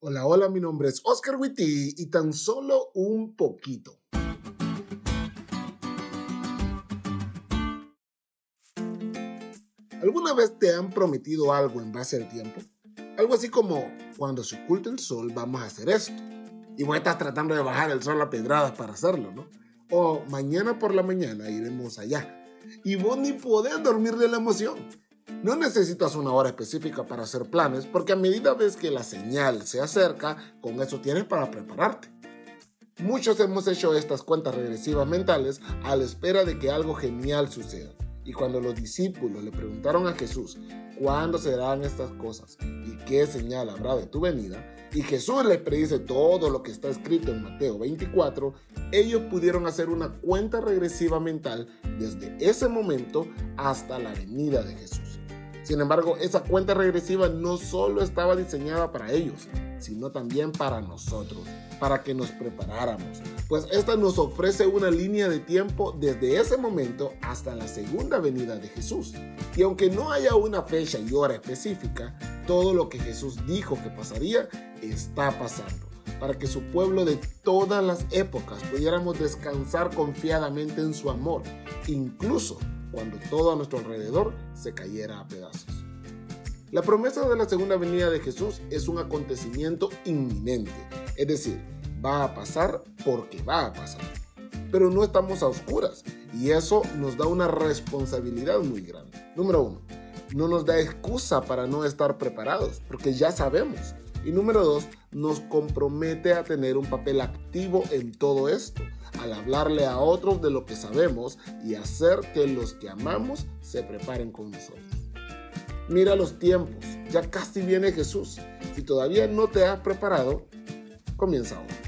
Hola, hola, mi nombre es Oscar Witty y tan solo un poquito. ¿Alguna vez te han prometido algo en base al tiempo? Algo así como, cuando se oculte el sol vamos a hacer esto. Y vos estás tratando de bajar el sol a pedradas para hacerlo, ¿no? O mañana por la mañana iremos allá. Y vos ni podés dormir de la emoción. No necesitas una hora específica para hacer planes porque a medida ves que la señal se acerca, con eso tienes para prepararte. Muchos hemos hecho estas cuentas regresivas mentales a la espera de que algo genial suceda. Y cuando los discípulos le preguntaron a Jesús, ¿cuándo serán estas cosas? ¿Y qué señal habrá de tu venida? Y Jesús les predice todo lo que está escrito en Mateo 24, ellos pudieron hacer una cuenta regresiva mental desde ese momento hasta la venida de Jesús. Sin embargo, esa cuenta regresiva no solo estaba diseñada para ellos, sino también para nosotros, para que nos preparáramos, pues esta nos ofrece una línea de tiempo desde ese momento hasta la segunda venida de Jesús. Y aunque no haya una fecha y hora específica, todo lo que Jesús dijo que pasaría está pasando para que su pueblo de todas las épocas pudiéramos descansar confiadamente en su amor, incluso cuando todo a nuestro alrededor se cayera a pedazos. La promesa de la segunda venida de Jesús es un acontecimiento inminente, es decir, va a pasar porque va a pasar. Pero no estamos a oscuras y eso nos da una responsabilidad muy grande. Número uno, no nos da excusa para no estar preparados, porque ya sabemos. Y número dos, nos compromete a tener un papel activo en todo esto, al hablarle a otros de lo que sabemos y hacer que los que amamos se preparen con nosotros. Mira los tiempos, ya casi viene Jesús. Si todavía no te has preparado, comienza ahora.